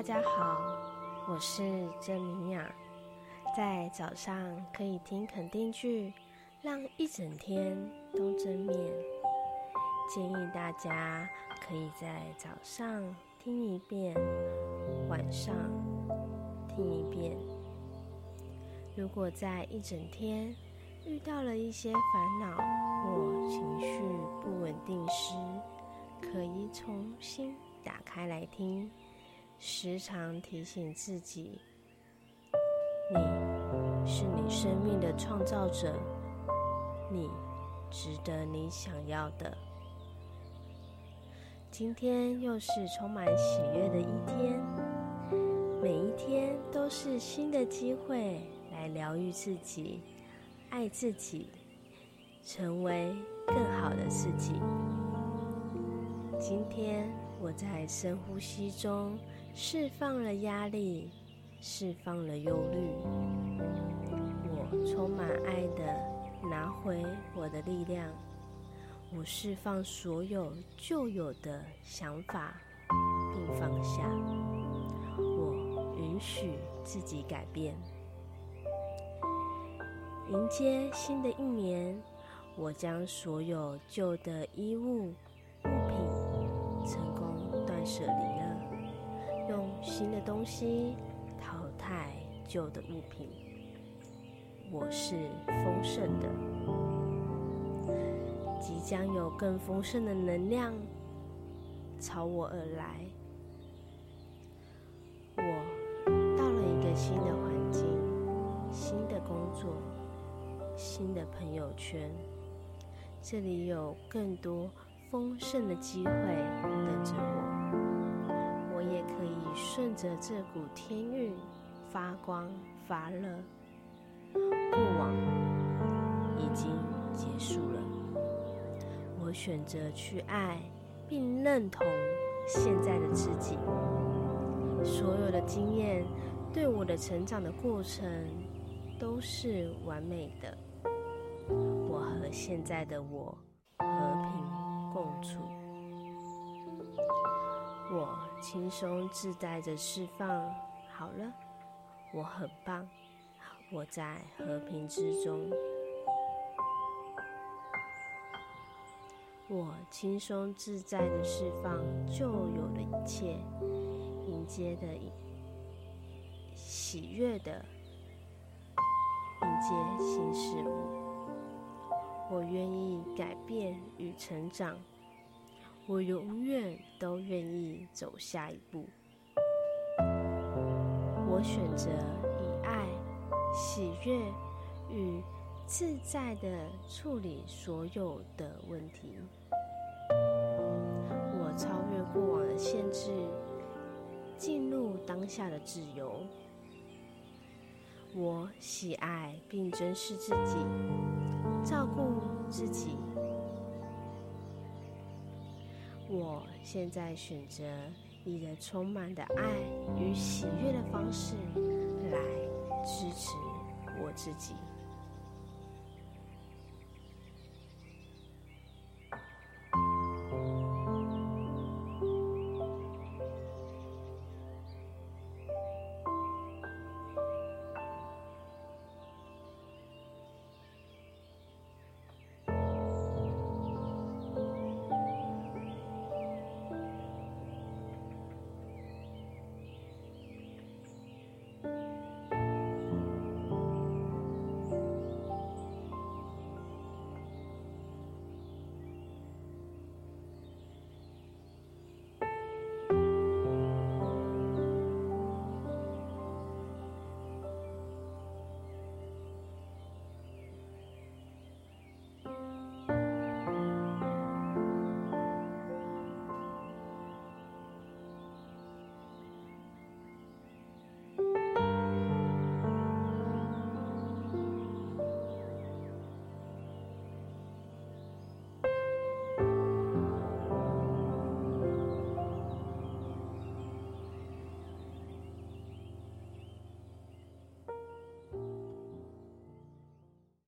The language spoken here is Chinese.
大家好，我是郑明雅。在早上可以听肯定句，让一整天都正面。建议大家可以在早上听一遍，晚上听一遍。如果在一整天遇到了一些烦恼或情绪不稳定时，可以重新打开来听，时常提醒自己：你是你生命的创造者，你值得你想要的。今天又是充满喜悦的一天，每一天都是新的机会来疗愈自己、爱自己，成为更好的自己。今天我在深呼吸中释放了压力，释放了忧虑。我充满爱的拿回我的力量。我释放所有旧有的想法，并放下。我允许自己改变。迎接新的一年，我将所有旧的衣物物品成功断。舍离，新的东西淘汰旧的物品。我是丰盛的，即将有更丰盛的能量朝我而来。我到了一个新的环境、新的工作、新的朋友圈，这里有更多丰盛的机会等着我。我也可以顺着这股天运发光发热。过往已经结束了，我选择去爱并认同现在的自己。所有的经验对我的成长的过程都是完美的。我和现在的我和平共处。我轻松自在的释放，好了，我很棒，我在和平之中。我轻松自在的释放旧有的一切，迎接的喜悦的迎接新事物。我愿意改变与成长。我永远都愿意走下一步。我选择以爱、喜悦与自在的处理所有的问题。我超越过往的限制，进入当下的自由。我喜爱并珍视自己，照顾自己。我现在选择以的充满的爱与喜悦的方式来支持我自己。